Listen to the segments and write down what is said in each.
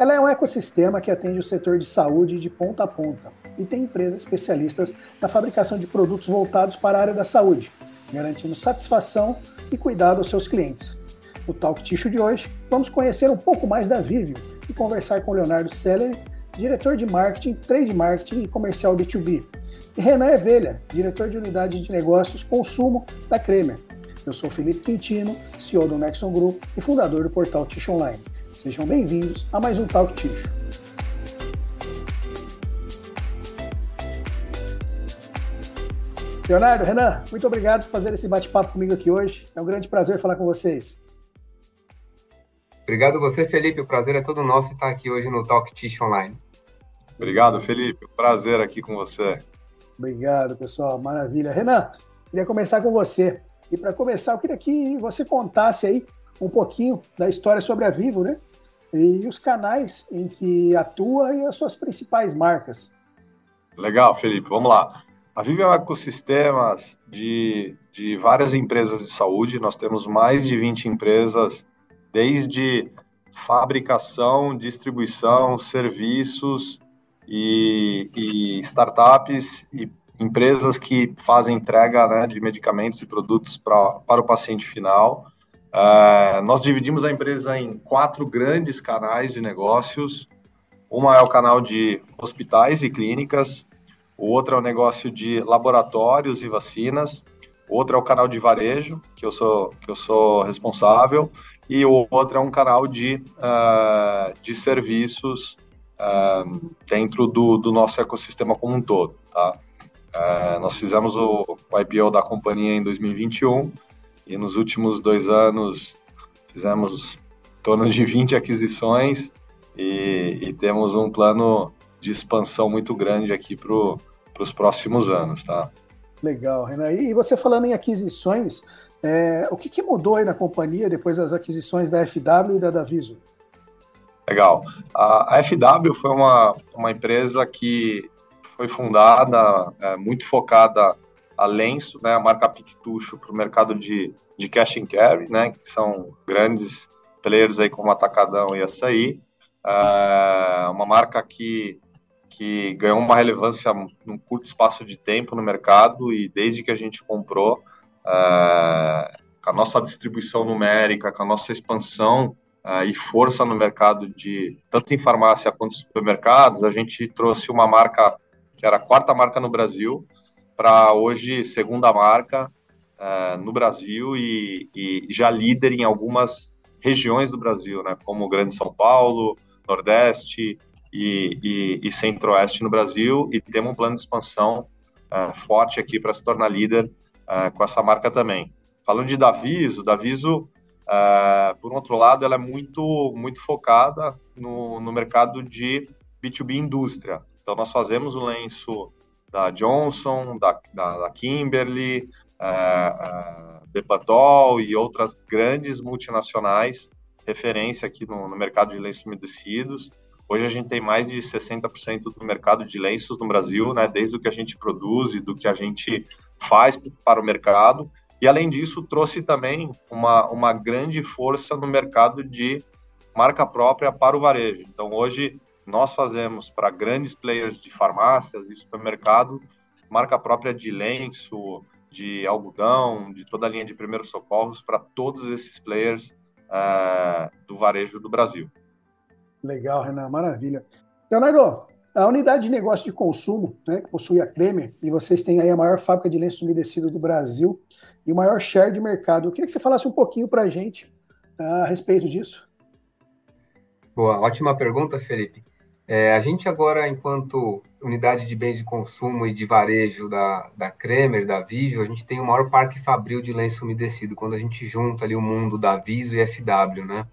Ela é um ecossistema que atende o setor de saúde de ponta a ponta e tem empresas especialistas na fabricação de produtos voltados para a área da saúde, garantindo satisfação e cuidado aos seus clientes. No Talk Tissue de hoje, vamos conhecer um pouco mais da Vivio e conversar com Leonardo Seller, diretor de marketing, trade marketing e comercial B2B, e Renan Ervelha, diretor de unidade de negócios consumo da Kremer. Eu sou Felipe Quintino, CEO do Nexon Group e fundador do portal Tissue Online. Sejam bem-vindos a mais um Talk Tissue. Leonardo, Renan, muito obrigado por fazer esse bate-papo comigo aqui hoje. É um grande prazer falar com vocês. Obrigado você, Felipe. O prazer é todo nosso estar aqui hoje no Talk Tissue Online. Obrigado, Felipe. Prazer aqui com você. Obrigado, pessoal. Maravilha. Renan, queria começar com você. E para começar, eu queria que você contasse aí um pouquinho da história sobre a Vivo, né? E os canais em que atua e as suas principais marcas. Legal, Felipe. Vamos lá. A Vivo é um ecossistema de, de várias empresas de saúde. Nós temos mais de 20 empresas, desde fabricação, distribuição, serviços, e, e startups e empresas que fazem entrega né, de medicamentos e produtos pra, para o paciente final. É, nós dividimos a empresa em quatro grandes canais de negócios. Uma é o canal de hospitais e clínicas, o outro é o negócio de laboratórios e vacinas, outro é o canal de varejo, que eu sou, que eu sou responsável, e o outro é um canal de, uh, de serviços uh, dentro do, do, nosso ecossistema como um todo. Tá? Uh, nós fizemos o, o, IPO da companhia em 2021 e nos últimos dois anos fizemos em torno de 20 aquisições e, e temos um plano de expansão muito grande aqui para os próximos anos. Tá? Legal, Renan. E você falando em aquisições, é, o que, que, mudou aí na companhia depois das aquisições da FW e da Daviso? Legal. A, FW foi uma, uma empresa que foi fundada é, muito focada a lenço, né, a marca Pictucho para o mercado de, de cash and carry, né, que são grandes players aí como Atacadão e Açaí. É, uma marca que, que ganhou uma relevância num curto espaço de tempo no mercado e desde que a gente comprou, é, com a nossa distribuição numérica, com a nossa expansão uh, e força no mercado de tanto em farmácia quanto supermercados, a gente trouxe uma marca que era a quarta marca no Brasil para hoje segunda marca uh, no Brasil e, e, já líder em algumas regiões do Brasil, né, como Grande São Paulo, Nordeste e, e, e Centro-Oeste no Brasil e temos um plano de expansão uh, forte aqui para se tornar líder com essa marca também. Falando de Daviso, Daviso Uh, por outro lado, ela é muito, muito focada no, no mercado de B2B indústria. Então, nós fazemos o lenço da Johnson, da, da, da Kimberly, uh, uh, Bepantol e outras grandes multinacionais, referência aqui no, no mercado de lenços umedecidos. Hoje a gente tem mais de 60% do mercado de lenços no Brasil, né, desde o que a gente produz e do que a gente faz para o mercado. E, além disso, trouxe também uma, uma grande força no mercado de marca própria para o varejo. Então, hoje, nós fazemos para grandes players de farmácias e supermercado marca própria de lenço, de algodão, de toda a linha de primeiros socorros para todos esses players uh, do varejo do Brasil. Legal, Renan, maravilha. Leonardo, a unidade de negócio de consumo, né, que possui a Kremer, e vocês têm aí a maior fábrica de lenço umedecido do Brasil e o maior share de mercado. Eu queria que você falasse um pouquinho para a gente a respeito disso. Boa, ótima pergunta, Felipe. É, a gente agora, enquanto unidade de bens de consumo e de varejo da, da Kremer, da Vivo, a gente tem o maior parque fabril de lenço umedecido, quando a gente junta ali o mundo da Viso e FW, né?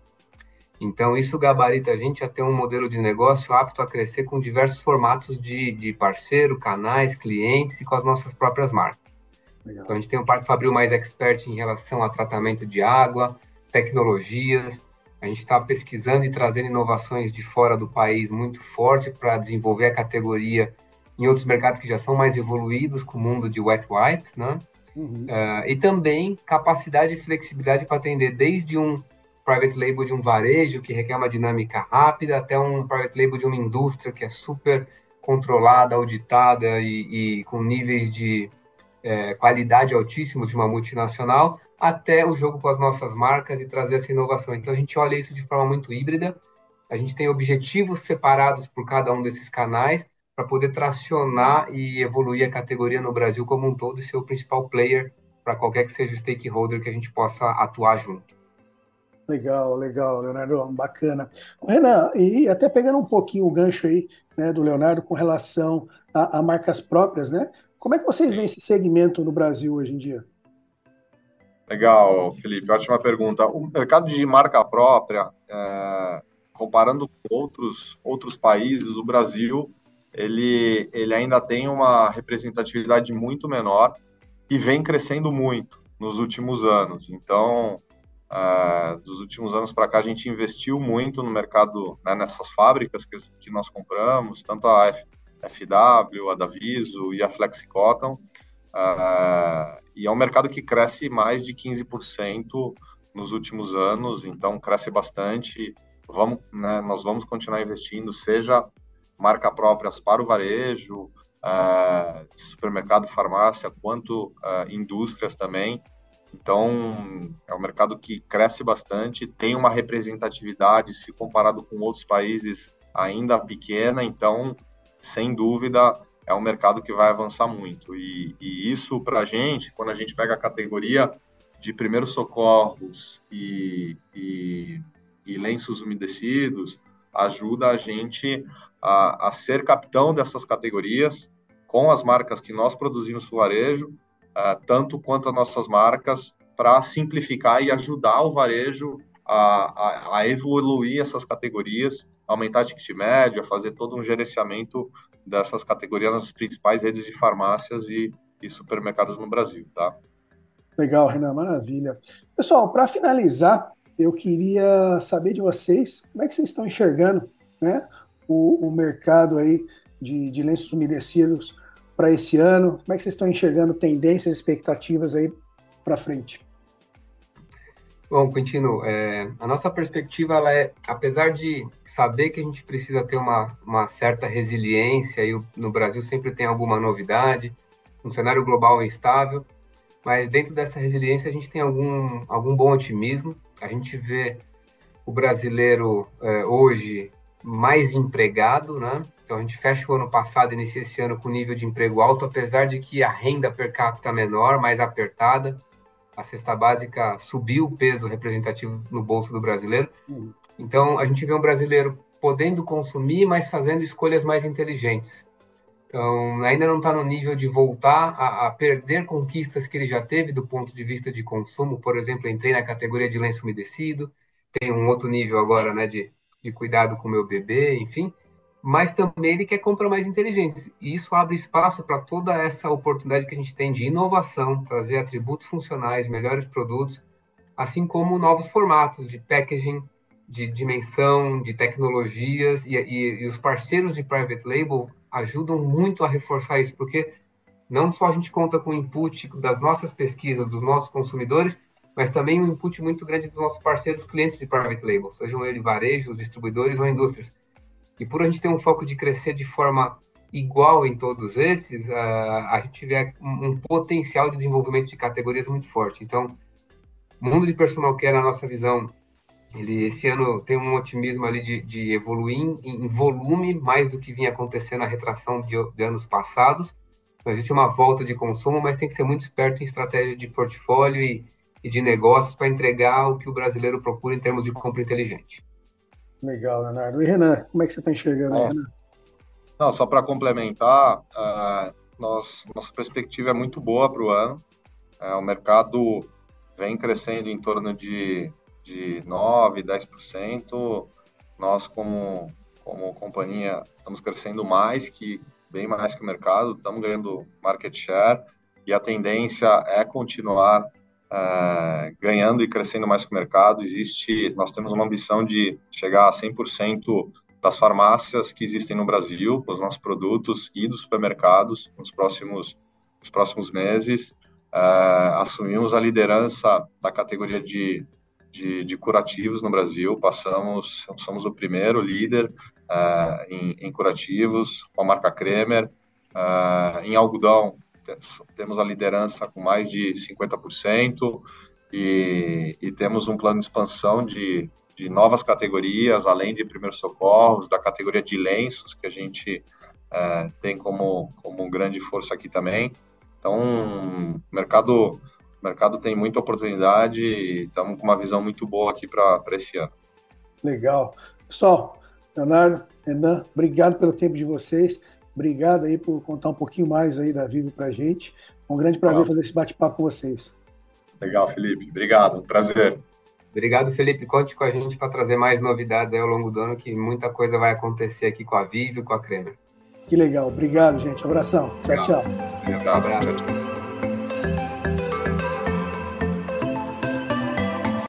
Então, isso gabarita a gente a ter um modelo de negócio apto a crescer com diversos formatos de, de parceiro, canais, clientes e com as nossas próprias marcas. Legal. Então, a gente tem um Parque Fabril mais expert em relação a tratamento de água, tecnologias. A gente está pesquisando e trazendo inovações de fora do país muito forte para desenvolver a categoria em outros mercados que já são mais evoluídos com o mundo de wet wipes, né? Uhum. Uh, e também capacidade e flexibilidade para atender desde um private label de um varejo que requer uma dinâmica rápida, até um private label de uma indústria que é super controlada, auditada e, e com níveis de é, qualidade altíssimos de uma multinacional, até o jogo com as nossas marcas e trazer essa inovação. Então a gente olha isso de forma muito híbrida. A gente tem objetivos separados por cada um desses canais para poder tracionar e evoluir a categoria no Brasil como um todo e ser o principal player para qualquer que seja o stakeholder que a gente possa atuar junto. Legal, legal, Leonardo, bacana. Renan, e até pegando um pouquinho o gancho aí né, do Leonardo com relação a, a marcas próprias, né? Como é que vocês veem esse segmento no Brasil hoje em dia? Legal, Felipe, ótima pergunta. O mercado de marca própria, é, comparando com outros, outros países, o Brasil ele, ele ainda tem uma representatividade muito menor e vem crescendo muito nos últimos anos. Então, é, dos últimos anos para cá, a gente investiu muito no mercado, né, nessas fábricas que, que nós compramos, tanto a F, FW, a Daviso e a Flexicotton, Uh, e é um mercado que cresce mais de 15% nos últimos anos, então cresce bastante. Vamos, né, nós vamos continuar investindo, seja marca próprias para o varejo, uh, supermercado, farmácia, quanto uh, indústrias também. Então, é um mercado que cresce bastante, tem uma representatividade, se comparado com outros países, ainda pequena, então, sem dúvida, é um mercado que vai avançar muito. E, e isso, para a gente, quando a gente pega a categoria de primeiros socorros e, e, e lenços umedecidos, ajuda a gente a, a, ser capitão dessas categorias com as marcas que nós produzimos para o varejo, uh, tanto quanto as nossas marcas, para simplificar e ajudar o varejo a, a, a, evoluir essas categorias, aumentar ticket médio, a fazer todo um gerenciamento dessas categorias nas principais redes de farmácias e, e supermercados no Brasil, tá? Legal, Renan, maravilha. Pessoal, para finalizar, eu queria saber de vocês como é que vocês estão enxergando né, o, o mercado aí de, de lenços umedecidos para esse ano. Como é que vocês estão enxergando tendências, expectativas aí para frente? Bom, Quintino, é, a nossa perspectiva ela é, apesar de saber que a gente precisa ter uma, uma certa resiliência, e no Brasil sempre tem alguma novidade, um cenário global instável, mas dentro dessa resiliência a gente tem algum, algum bom otimismo. A gente vê o brasileiro é, hoje mais empregado, né? Então a gente fecha o ano passado, inicia esse ano com nível de emprego alto, apesar de que a renda per capita menor, mais apertada a cesta básica subiu o peso representativo no bolso do brasileiro. Uhum. Então, a gente vê um brasileiro podendo consumir, mas fazendo escolhas mais inteligentes. Então, ainda não está no nível de voltar a, a, perder conquistas que ele já teve do ponto de vista de consumo. Por exemplo, entrei na categoria de lenço umedecido, tem um outro nível agora né, de, de cuidado com o meu bebê, enfim mas também ele quer comprar mais inteligentes. E isso abre espaço para toda essa oportunidade que a gente tem de inovação, trazer atributos funcionais, melhores produtos, assim como novos formatos de packaging, de dimensão, de tecnologias, e, e, e os parceiros de private label ajudam muito a reforçar isso, porque não só a gente conta com o input das nossas pesquisas, dos nossos consumidores, mas também um input muito grande dos nossos parceiros clientes de private label, sejam eles varejos, distribuidores ou indústrias. E por a gente ter um foco de crescer de forma igual em todos esses, a gente vê um, potencial de desenvolvimento de categorias muito forte. Então, o mundo de personal care, na nossa visão, ele esse ano tem um otimismo ali de, de evoluir em, em, volume mais do que vinha acontecendo na retração de, de anos passados. Então, existe uma volta de consumo, mas tem que ser muito esperto em estratégia de portfólio e, e de negócios para entregar o que o brasileiro procura em termos de compra inteligente. Legal, Leonardo. E Renan, como é que você está enxergando aí, Renan? Não, só para complementar, uh, nós, nossa perspectiva é muito boa para o ano. Uh, o mercado vem crescendo em torno de, de 9%, 10%. Nós, como, como companhia, estamos crescendo mais que bem mais que o mercado, estamos ganhando market share e a tendência é continuar é, ganhando e crescendo mais que o mercado. Existe, nós temos uma ambição de chegar a 100% das farmácias que existem no Brasil, com os nossos produtos e dos supermercados nos próximos, nos próximos meses. É, assumimos a liderança da categoria de, de, de, curativos no Brasil. Passamos, somos o primeiro líder uh, em, em, curativos com a marca Kremer. Em algodão, temos a liderança com mais de 50% e, e temos um plano de expansão de, de novas categorias, além de primeiros socorros, da categoria de lenços, que a gente uh, tem como, como grande força aqui também. Então, o mercado, mercado tem muita oportunidade e estamos com uma visão muito boa aqui para esse ano. Legal. Pessoal, Leonardo, Renan, obrigado pelo tempo de vocês. Obrigado aí por contar um pouquinho mais aí da Vivo para a gente. Um grande prazer Legal. fazer esse bate-papo com vocês. Legal, Felipe. Obrigado. Prazer. Obrigado, Felipe. Conte com a gente para trazer mais novidades aí ao longo do ano, que muita coisa vai acontecer aqui com a Vivo e com a Kremer. Que legal. Obrigado, gente. Um abração. Tchau, tchau. Um abraço.